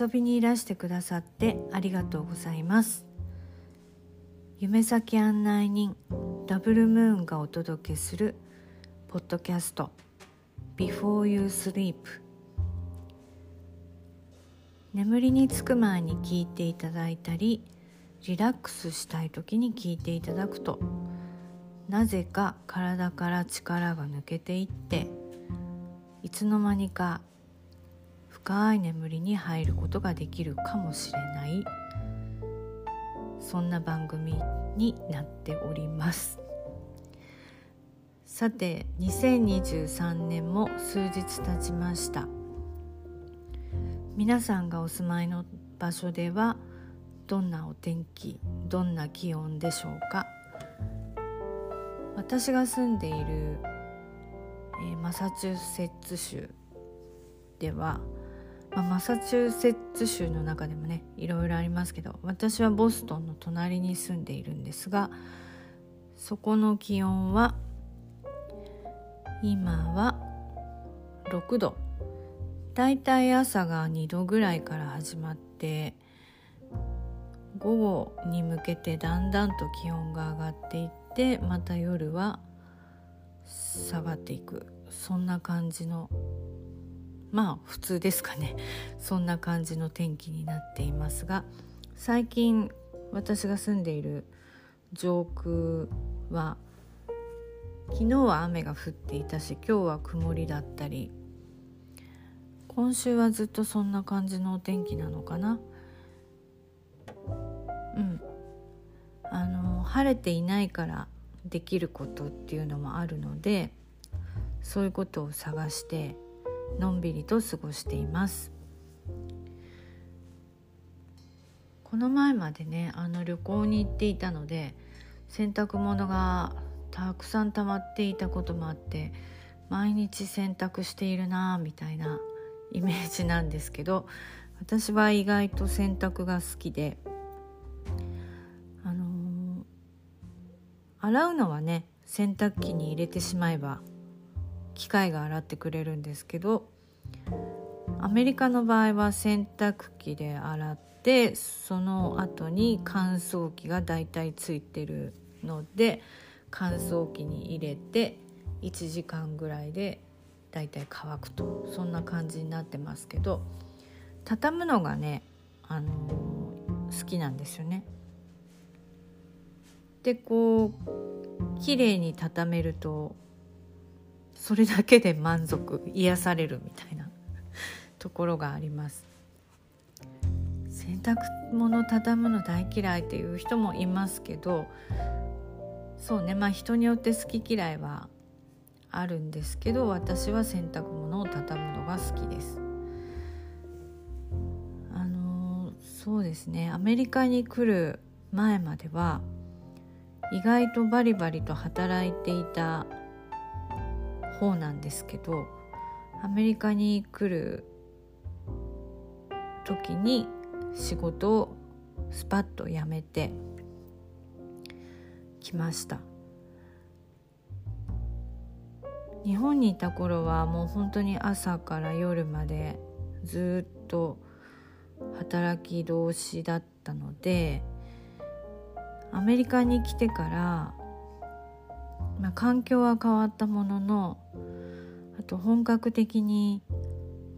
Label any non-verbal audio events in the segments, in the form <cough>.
遊びにいらしてくださってありがとうございます。夢先案内人ダブルムーンがお届けするポッドキャスト Before You Sleep 眠りにつく前に聞いていただいたりリラックスしたい時に聞いていただくとなぜか体から力が抜けていっていつの間にか深い眠りに入ることができるかもしれない。そんな番組になっております。さて2023年も数日経ちました。皆さんがお住まいの場所ではどんなお天気どんな気温でしょうか。私が住んでいる、えー、マサチューセッツ州では、まあ、マサチューセッツ州の中でもねいろいろありますけど私はボストンの隣に住んでいるんですがそこの気温は今は6度。だいたい朝が2度ぐらいから始まって午後に向けてだんだんと気温が上がっていってまた夜は下がっていく。そんな感じのまあ普通ですかね。そんな感じの天気になっていますが最近私が住んでいる上空は昨日は雨が降っていたし今日は曇りだったり今週はずっとそんな感じのお天気なのかな。うん。あの晴れていないからできることっていうのもあるのでそういうことを探してのんびりと過ごしています。この前までねあの旅行に行っていたので洗濯物がたくさん溜まっていたこともあって毎日洗濯しているなみたいなイメージなんですけど私は意外と洗濯が好きであの、洗うのはね洗濯機に入れてしまえば機械が洗ってくれるんですけどアメリカの場合は洗濯機で洗ってその後に乾燥機がだいたいついてるので乾燥機に入れて1時間ぐらいでだいたい乾くとそんな感じになってますけど畳むのがね、あのー、好きなんですよね。でこう綺麗に畳めるとそれだけで満足癒されるみたいな <laughs> ところがあります。洗濯物畳むの大嫌いっていう人もいますけどそうねまあ人によって好き嫌いはあるんですけど私は洗濯物を畳むのが好きです。あのそうですねアメリカに来る前までは意外とバリバリと働いていた方なんですけどアメリカに来る時に仕事をスパッと辞めてきました。日本にいた頃はもう本当に朝から夜までずっと働き同士だったのでアメリカに来てから、まあ、環境は変わったもののと本格的に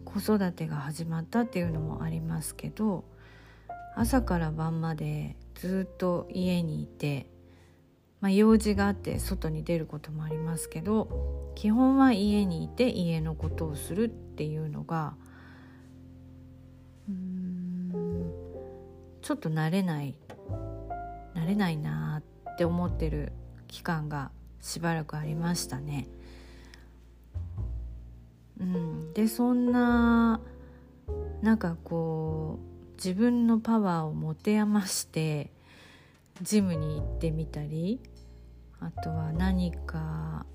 子育てが始まったっていうのもありますけど朝から晩までずっと家にいてまあ、用事があって外に出ることもありますけど基本は家にいて家のことをするっていうのがうんちょっと慣れない慣れないなって思ってる期間がしばらくありましたね。うん、でそんななんかこう自分のパワーを持て余してジムに行ってみたりあとは何か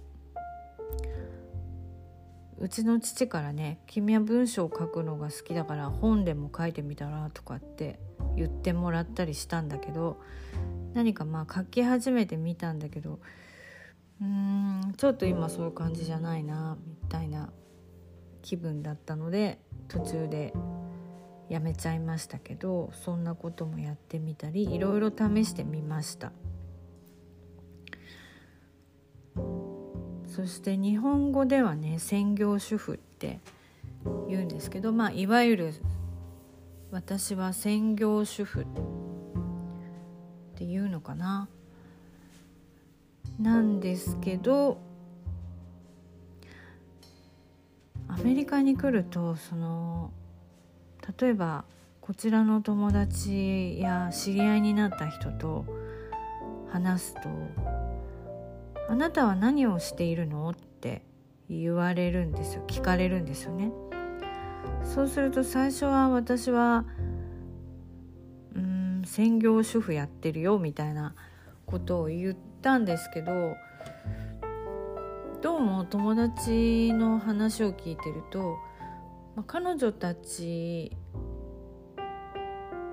うちの父からね「君は文章を書くのが好きだから本でも書いてみたら」とかって言ってもらったりしたんだけど何かまあ書き始めてみたんだけどうーんちょっと今そういう感じじゃないなみたいな気分だったので途中でやめちゃいましたけどそんなこともやってみたりいろいろ試してみました。そして日本語ではね専業主婦って言うんですけどまあいわゆる私は専業主婦っていうのかな。なんですけどアメリカに来るとその例えばこちらの友達や知り合いになった人と話すと「あなたは何をしているの?」って言われるんですよ聞かれるんですよね。そうすると最初は私はうん専業主婦やってるよみたいなことを言ったんですけどどうも友達の話を聞いてるとまあ、彼女たち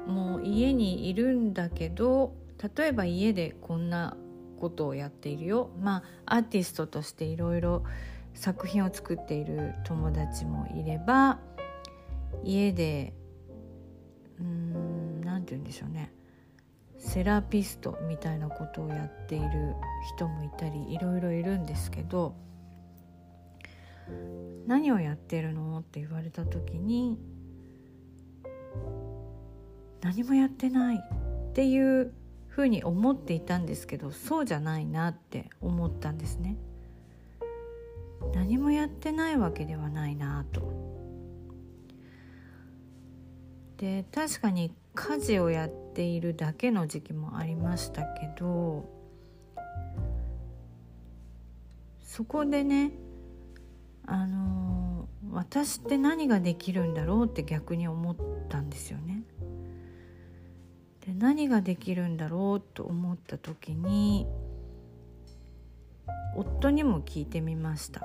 も家にいるんだけど例えば家でこんなことをやっているよ。まあアーティストとしていろいろ作品を作っている友達もいれば家でうん何て言うんでしょうね。セラピストみたいなことをやっている人もいたりいろいろいるんですけど何をやってるのって言われた時に何もやってないっていうふうに思っていたんですけどそうじゃないなって思ったんですね。何もやってないわけではないなと。で確かに家事をやってているだけの時期もありましたけどそこでねあの私って何ができるんだろうって逆に思ったんですよね。で何ができるんだろうと思った時に夫にも聞いてみました。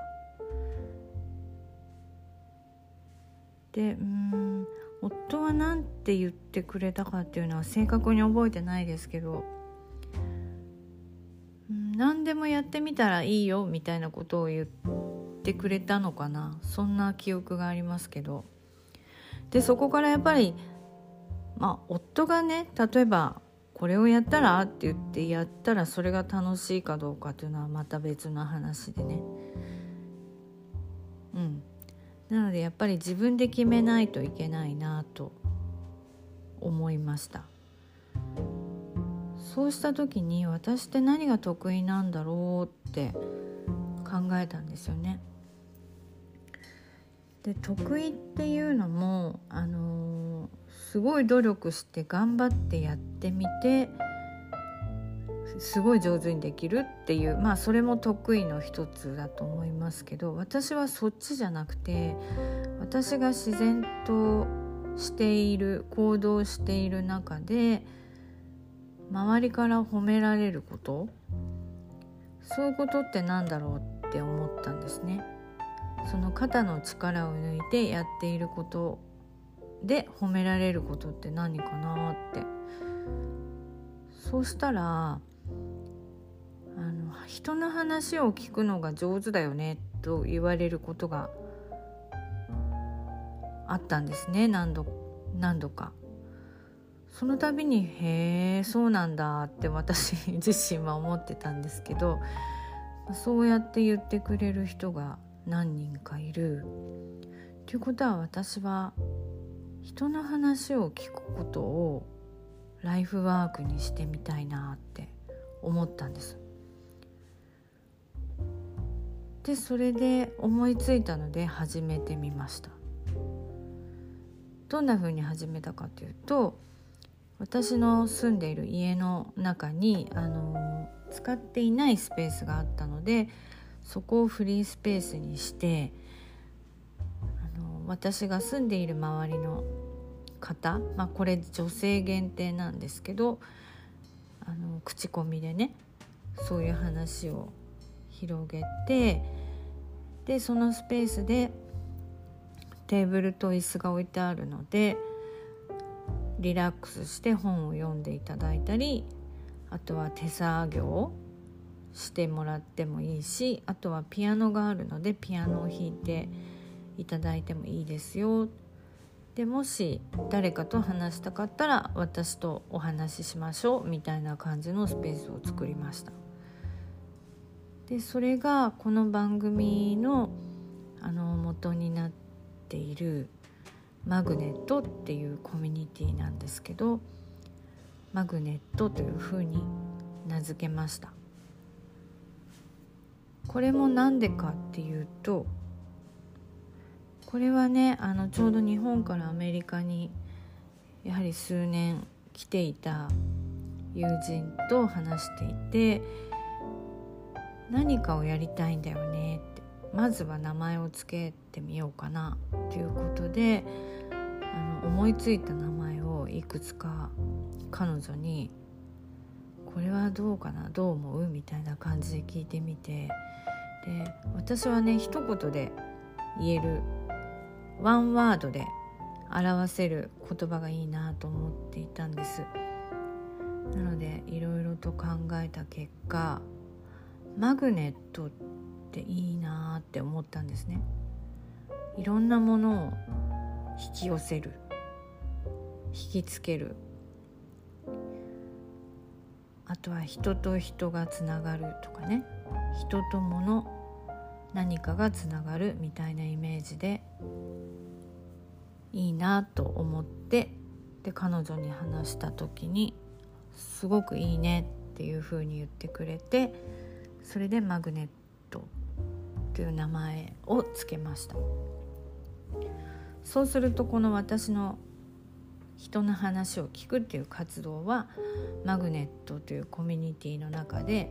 でうん夫は何て言ってくれたかっていうのは正確に覚えてないですけど何でもやってみたらいいよみたいなことを言ってくれたのかな。そんな記憶がありますけど。でそこからやっぱりまあ夫がね例えばこれをやったらって言ってやったらそれが楽しいかどうかというのはまた別の話でね。うん。なのでやっぱり自分で決めないといけないなと思いましたそうした時に私って何が得意なんだろうって考えたんですよね。で得意っていうのもあのー、すごい努力して頑張ってやってみてすごい上手にできるっていうまあそれも得意の一つだと思いますけど私はそっちじゃなくて私が自然としている行動している中で周りから褒められることそういうことってなんだろうって思ったんですね。その肩の力を抜いてやっていることで褒められることって何かなってそうしたら人の話を聞くのが上手だよねと言われることがあったんですね何度何度か。その度に「へえそうなんだ」って私自身は思ってたんですけどそうやって言ってくれる人が何人かいるということは私は人の話を聞くことをライフワークにしてみたいなって思ったんです。でそれで思いついたので始めてみました。どんな風に始めたかというと私の住んでいる家の中にあの使っていないスペースがあったのでそこをフリースペースにしてあの私が住んでいる周りの方、まあ、これ女性限定なんですけどあの口コミでねそういう話を広げてでそのスペースでテーブルと椅子が置いてあるのでリラックスして本を読んでいただいたりあとは手作業してもらってもいいしあとはピアノがあるのでピアノを弾いていただいてもいいですよ。でもし誰かと話したかったら私とお話ししましょうみたいな感じのスペースを作りました。でそれがこの番組のあの元になっているマグネットっていうコミュニティなんですけどマグネットというふうに名付けました。これも何でかっていうとこれはねあのちょうど日本からアメリカにやはり数年来ていた友人と話していて何かをやりたいんだよねってまずは名前を付けてみようかなということであの思いついた名前をいくつか彼女に「これはどうかな？どう思う?」みたいな感じで聞いてみて。で私はね一言で言えるワンワードで表せる言葉がいいなと思っていたんです。なのでいろいろと考えた結果マグネットっていいなって思ったんですね。いろんなものを引き寄せる。引きつける。あとは人と人がつながるとかね。人と物何かがつながるみたいなイメージでいいなと思ってで彼女に話した時に「すごくいいね」っていうふうに言ってくれてそれでマグネットという名前を付けました。そうするとこの私の人の話を聞くっていう活動はマグネットというコミュニティの中で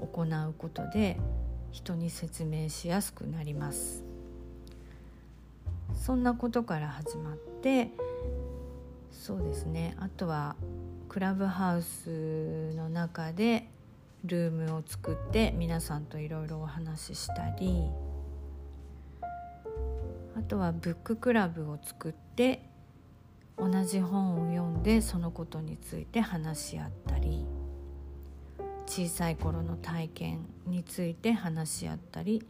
行うことで人に説明しやすくなります。そんなことから始まってそうですね。あとはクラブハウスの中でルームを作って皆さんといろいろお話ししたりあとはブッククラブを作って同じ本を読んでそのことについて話し合ったり小さい頃の体験について話し合ったり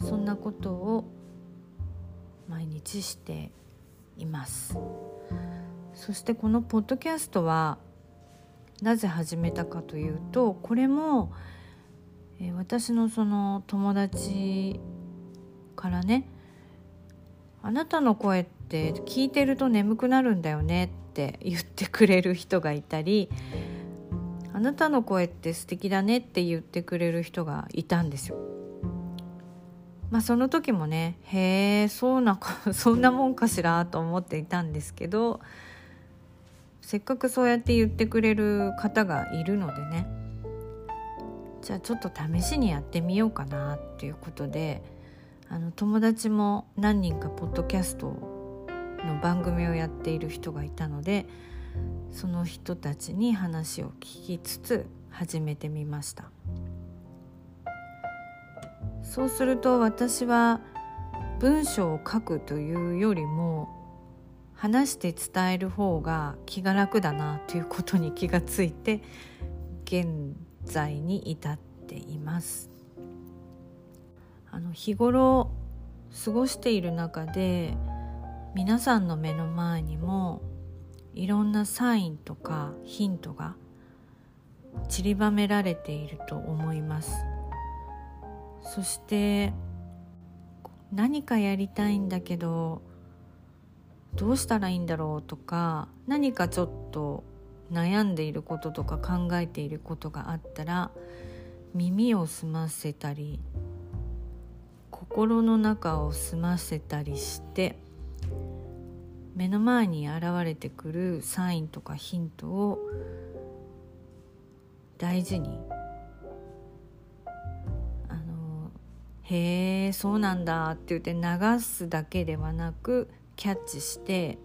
そんなことを毎日しています。そしてこのポッドキャストはなぜ始めたかというとこれも、えー、私のその友達からね「あなたの声って聞いてると眠くなるんだよね」って言ってくれる人がいたり「あなたの声って素敵だね」って言ってくれる人がいたんですよ。まあその時もねへえそうな <laughs> そんなもんかしらと思っていたんですけどせっかくそうやって言ってくれる方がいるのでねじゃあちょっと試しにやってみようかなっていうことであの友達も何人かポッドキャストの番組をやっている人がいたのでその人たちに話を聞きつつ始めてみました。そうすると私は文章を書くというよりも話して伝える方が気が楽だなということに気がついて現在に至っています。あの日頃過ごしている中で皆さんの目の前にもいろんなサインとかヒントが散りばめられていると思います。そして何かやりたいんだけどどうしたらいいんだろうとか何かちょっと悩んでいることとか考えていることがあったら耳を澄ませたり心の中を澄ませたりして目の前に現れてくるサインとかヒントを大事にあのへえそうなんだって言って流すだけではなくキャッチして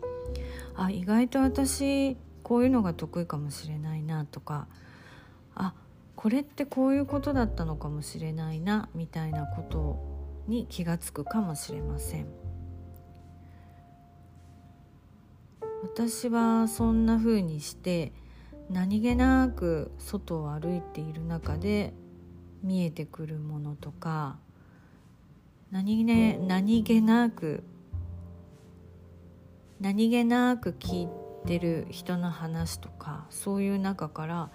あ意外と私こういうのが得意かもしれないなとかあこれってこういうことだったのかもしれないなみたいなことに気が付くかもしれません。私はそんな風にして何気なく外を歩いている中で見えてくるものとか何,、ね、何気なく何気なく聞いてる人の話とかそういう中から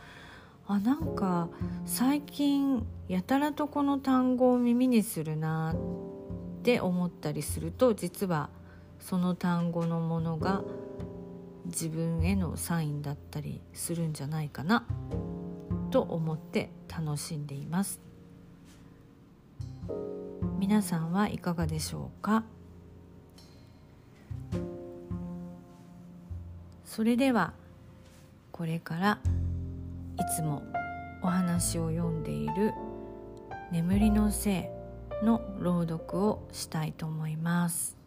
あなんか最近やたらとこの単語を耳にするなって思ったりすると実はその単語のものが自分へのサインだったりするんじゃないかなと思って楽しんでいます。皆さんはいかがでしょうか？それではこれからいつもお話を読んでいる「眠りのせい」の朗読をしたいと思います。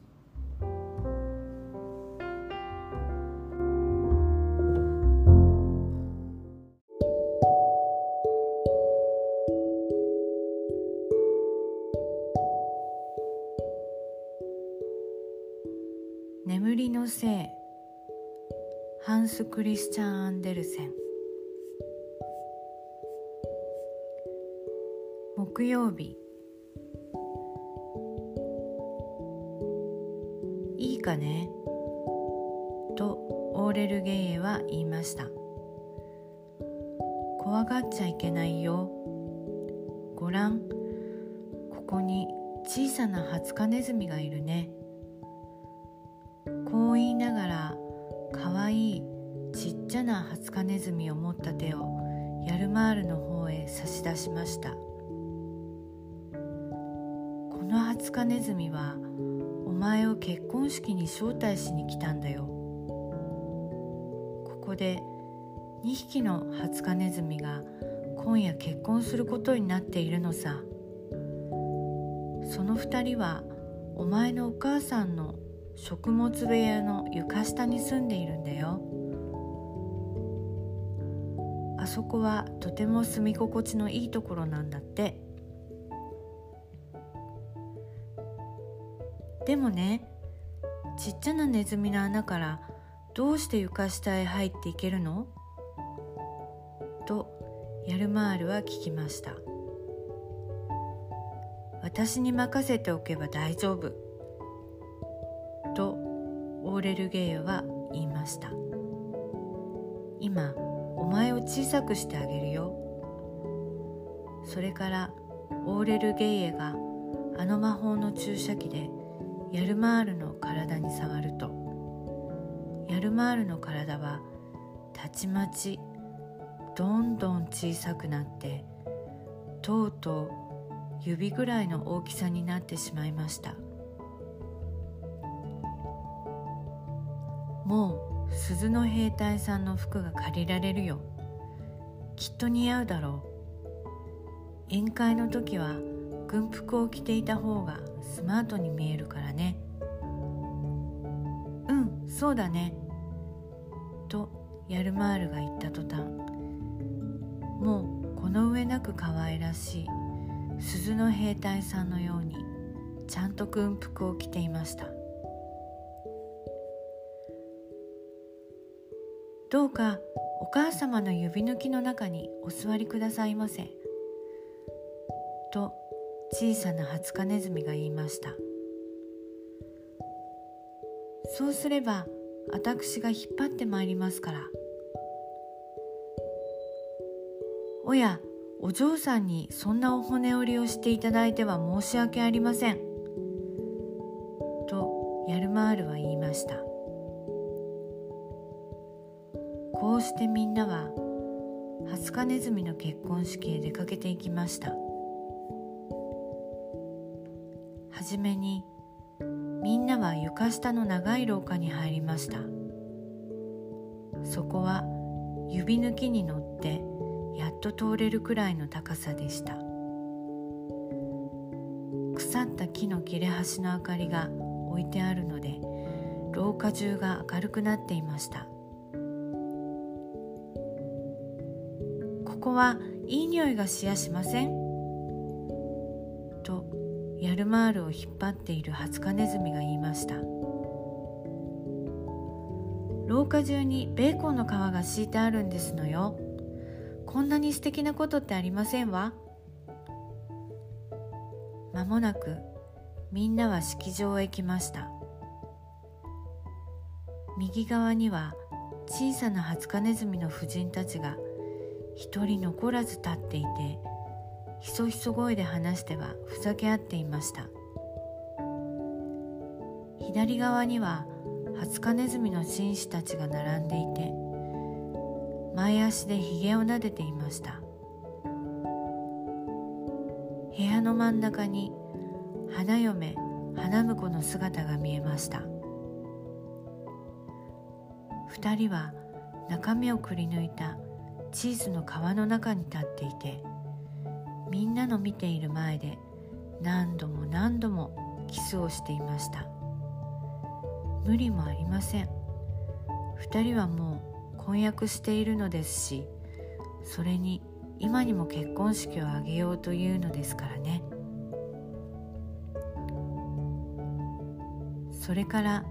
クリスチャン・アンデルセン。木曜日。いいかね？とオーレル・ゲイエは言いました。怖がっちゃいけないよ。ごらんここに小さなハツカネズミがいるね。カネズミを持った手をヤルマールの方へ差し出しました。このハツカネズミはお前を結婚式に招待しに来たんだよ。ここで2匹のハツカネズミが今夜結婚することになっているのさ。その2人はお前のお母さんの食物部屋の床下に住んでいるんだよ。そこはとても住み心地のいいところなんだって。でもねちっちゃなネズミの穴からどうして床下へ入っていけるの？とヤルマールは聞きました。私に任せておけば大丈夫。とオーレルゲイは言いました。今前を小さくしてあげるよ。それからオーレルゲイエがあの魔法の注射器でヤルマールの体に触ると。ヤルマールの体はたちまちどんどん小さくなってとうとう指ぐらいの大きさになってしまいました。もう鈴の兵隊さんの服が借りられるよ。きっと似合うだろう。宴会の時は軍服を着ていた方がスマートに見えるからね。うんそうだね。とヤルマールが言った途端。もうこの上なく可愛らしい鈴の兵隊さんのようにちゃんと軍服を着ていました。どうかお母様の指抜きの中にお座りくださいませ」と小さなハツカネズミが言いました。そうすれば私が引っ張ってまいりますから。おやお嬢さんにそんなお骨折りをしていただいては申し訳ありません。とヤルマールは言いました。こうしてみんなはハツカネズミの結婚式へ出かけていきました。はじめにみんなは床下の長い廊下に入りました。そこは指抜きに乗ってやっと通れるくらいの高さでした。腐った木の切れ端の明かりが置いてあるので廊下中が明るくなっていました。こはいい匂いがしやしません。とヤルマールを引っ張っているハツカネズミが言いました。廊下中にベーコンの皮が敷いてあるんですのよ。こんなに素敵なことってありませんわ。まもなくみんなは式場へ来ました。右側には小さなハツカネズミの婦人たちが一人残らず立っていてひそひそ声で話してはふざけ合っていました。左側にはハツカネズミの紳士たちが並んでいて前足でひげを撫でていました。部屋の真ん中に花嫁花婿の姿が見えました。二人は中身をくり抜いたチーズの皮の中に立っていてみんなの見ている前で何度も何度もキスをしていました。無理もありません。二人はもう婚約しているのですしそれに今にも結婚式を挙げようというのですからね。それから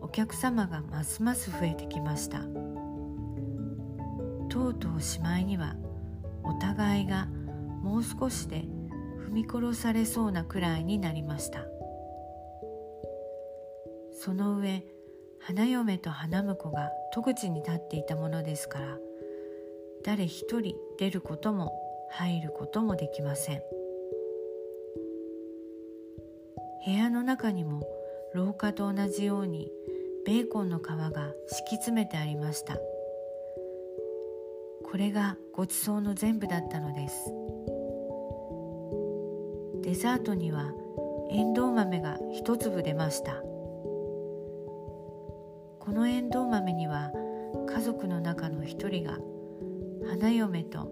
お客様がますます増えてきました。とうとうしまいにはお互いがもう少しで踏み殺されそうなくらいになりました。その上花嫁と花婿が戸口に立っていたものですから誰一人出ることも入ることもできません。部屋の中にも廊下と同じようにベーコンの皮が敷き詰めてありました。これがごちそうの全部だったのです。デザートにはエンドウ豆が一粒出ました。このエンドウ豆には家族の中の一人が花嫁と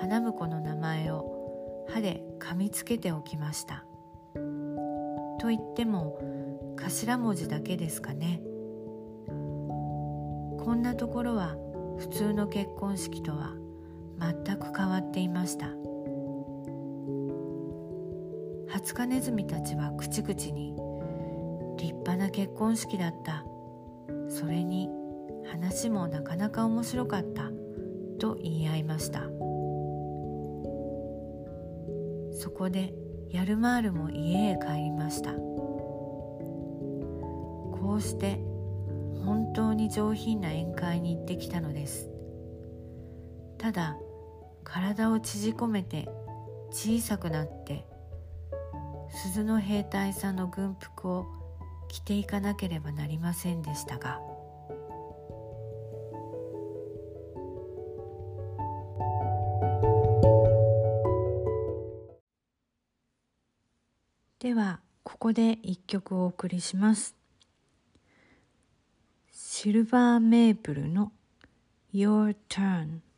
花婿の名前を歯で噛みつけておきました。と言っても頭文字だけですかね。こんなところは普通の結婚式とは全く変わっていました。ハツカネズミたちは口々に立派な結婚式だった。それに話もなかなか面白かった。と言い合いました。そこでヤルマールも家へ帰りました。こうして本当に上品な宴会に行ってきたのです。ただ体を縮こめて小さくなって鈴の兵隊さんの軍服を着ていかなければなりませんでしたが。ではここで一曲お送りします。シルバーメープルの Your Turn「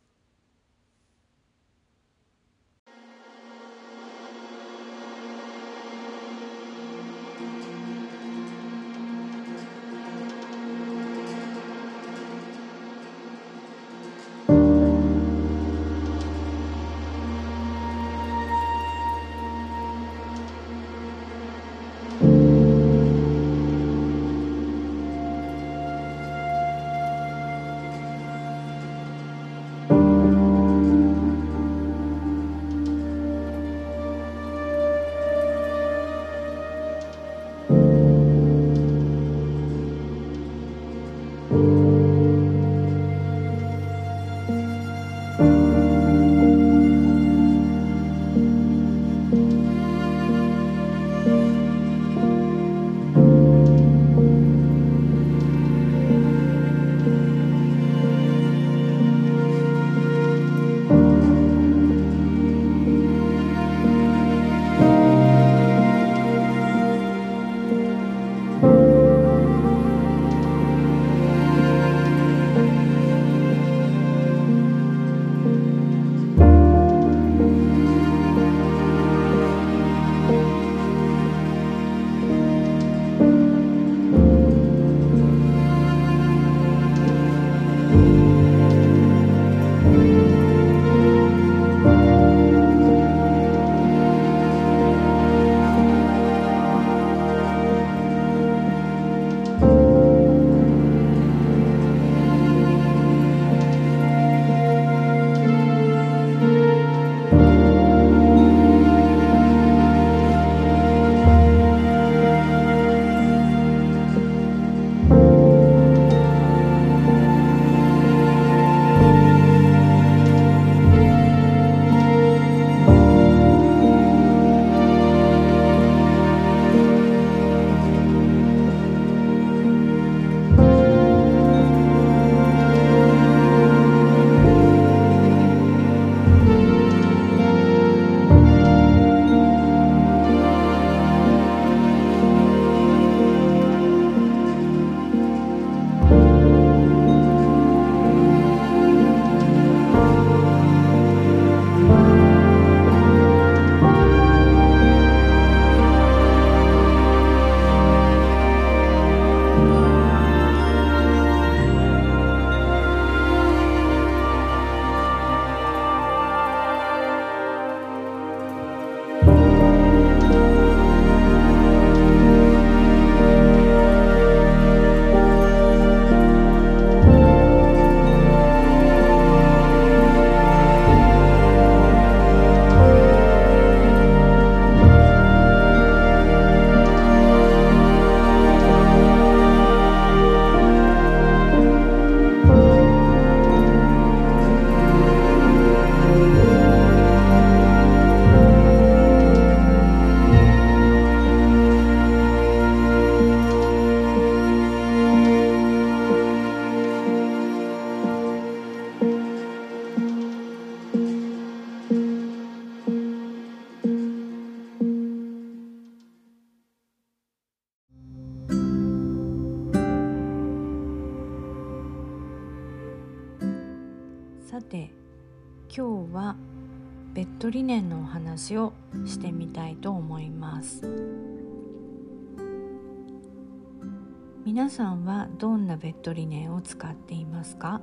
使っていますか、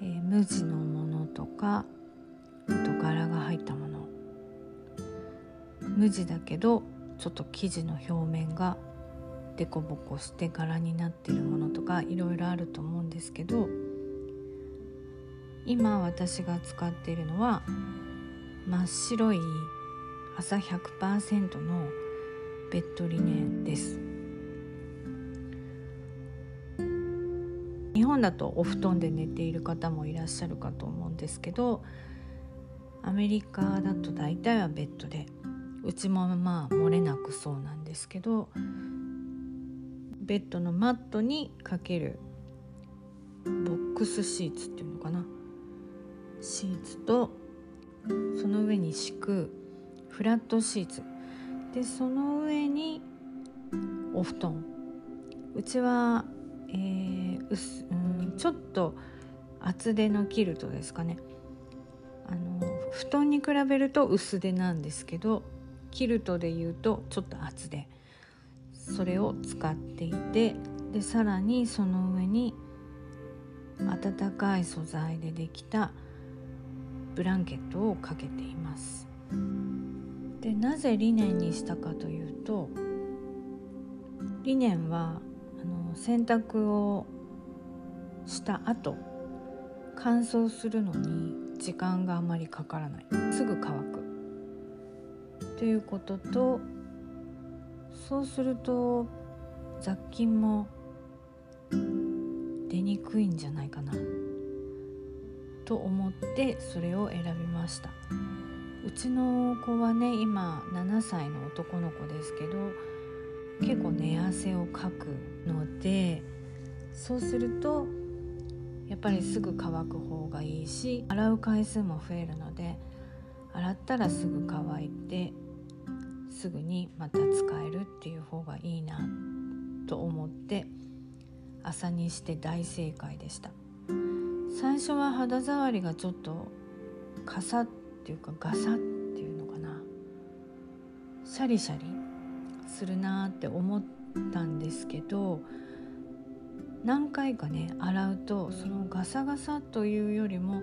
えー、無地のものとかあと柄が入ったもの。無地だけどちょっと生地の表面がデコボコして柄になってるものとかいろいろあると思うんですけど今私が使っているのは真っ白い朝100%のベッドリネンです。日本だとお布団で寝ている方もいらっしゃるかと思うんですけどアメリカだと大体はベッドでうちもまあ漏れなくそうなんですけどベッドのマットにかけるボックスシーツっていうのかな。シーツとその上に敷くフラットシーツ。でその上にお布団。うちは、えー、うすうんちょっと厚手のキルトですかね。あの布団に比べると薄手なんですけどキルトでいうとちょっと厚手。それを使っていてでさらにその上に暖かい素材でできたブランケットをかけています。でなぜリネンにしたかというとリネンは洗濯をした後乾燥するのに時間があまりかからない。すぐ乾く。ということとそうすると雑菌も出にくいんじゃないかな。と思ってそれを選びました。うちの子はね今7歳の男の子ですけど結構寝汗をかくのでそうするとやっぱりすぐ乾く方がいいし洗う回数も増えるので洗ったらすぐ乾いてすぐにまた使えるっていう方がいいなと思って朝にして大正解でした。最初は肌触りがちょっとカサっていうかガサっていうのかな。シャリシャリするなって思ったんですけど何回かね洗うとそのガサガサというよりも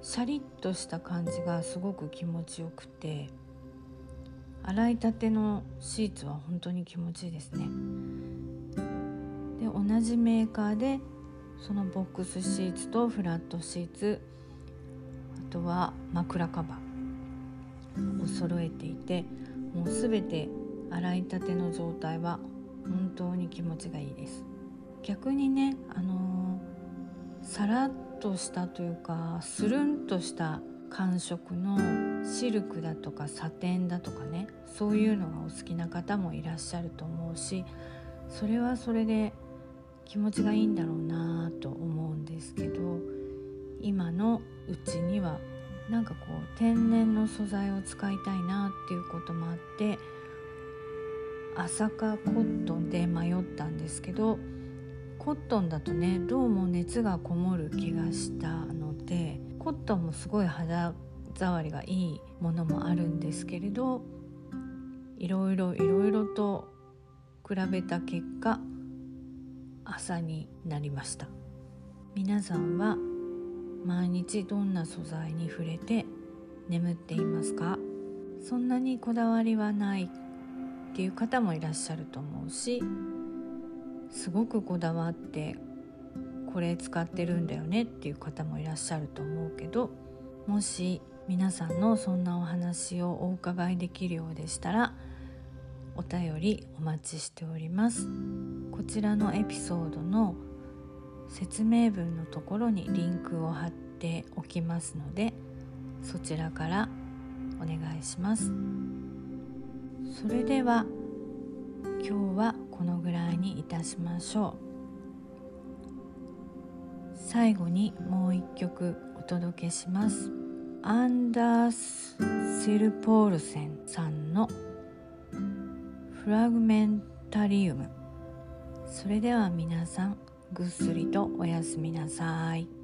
シャリッとした感じがすごく気持ちよくて洗いたてのシーツは本当に気持ちいいですね。で同じメーカーでそのボックスシーツとフラットシーツあとは枕カバーを揃えていてもう全て洗いたての状態は本当に気持ちがいいです。逆にねあのー、さらっとしたというかスルンとした感触のシルクだとかサテンだとかねそういうのがお好きな方もいらっしゃると思うしそれはそれで気持ちがいいんだろうなと思うんですけど今のうちにはなんかこう天然の素材を使いたいなっていうこともあって朝かコットンで迷ったんですけどコットンだとねどうも熱がこもる気がしたのでコットンもすごい肌触りがいいものもあるんですけれどいろいろいろいろと比べた結果朝になりました。皆さんは毎日どんな素材に触れて眠っていますか？そんなにこだわりはないっていう方もいらっしゃると思うしすごくこだわってこれ使ってるんだよねっていう方もいらっしゃると思うけどもし皆さんのそんなお話をお伺いできるようでしたらお便りお待ちしております。こちらのエピソードの説明文のところにリンクを貼っておきますのでそちらからお願いします。それでは今日はこのぐらいにいたしましょう。最後にもう一曲お届けします。アンダース・セルポールセンさんのフラグメンタリウムそれでは皆さんぐっすりとおやすみなさい。